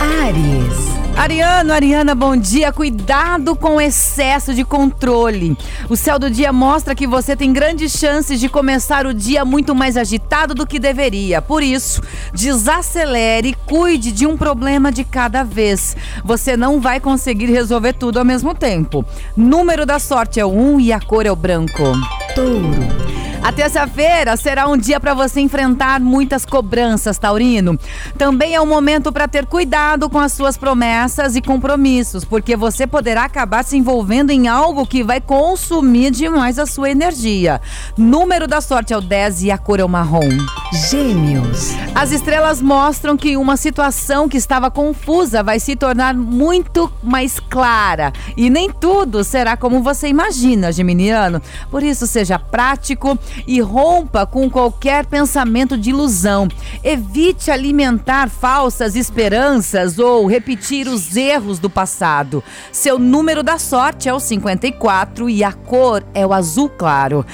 Ares. Ariano, Ariana, bom dia. Cuidado com o excesso de controle. O céu do dia mostra que você tem grandes chances de começar o dia muito mais agitado do que deveria. Por isso, desacelere e cuide de um problema de cada vez. Você não vai conseguir resolver tudo ao mesmo tempo. Número da sorte é o 1 e a cor é o branco. Touro. A terça-feira será um dia para você enfrentar muitas cobranças, Taurino. Também é um momento para ter cuidado com as suas promessas e compromissos, porque você poderá acabar se envolvendo em algo que vai consumir demais a sua energia. Número da sorte é o 10 e a cor é o marrom. Gêmeos. As estrelas mostram que uma situação que estava confusa vai se tornar muito mais clara. E nem tudo será como você imagina, Geminiano. Por isso, seja prático e rompa com qualquer pensamento de ilusão. Evite alimentar falsas esperanças ou repetir os erros do passado. Seu número da sorte é o 54 e a cor é o azul claro.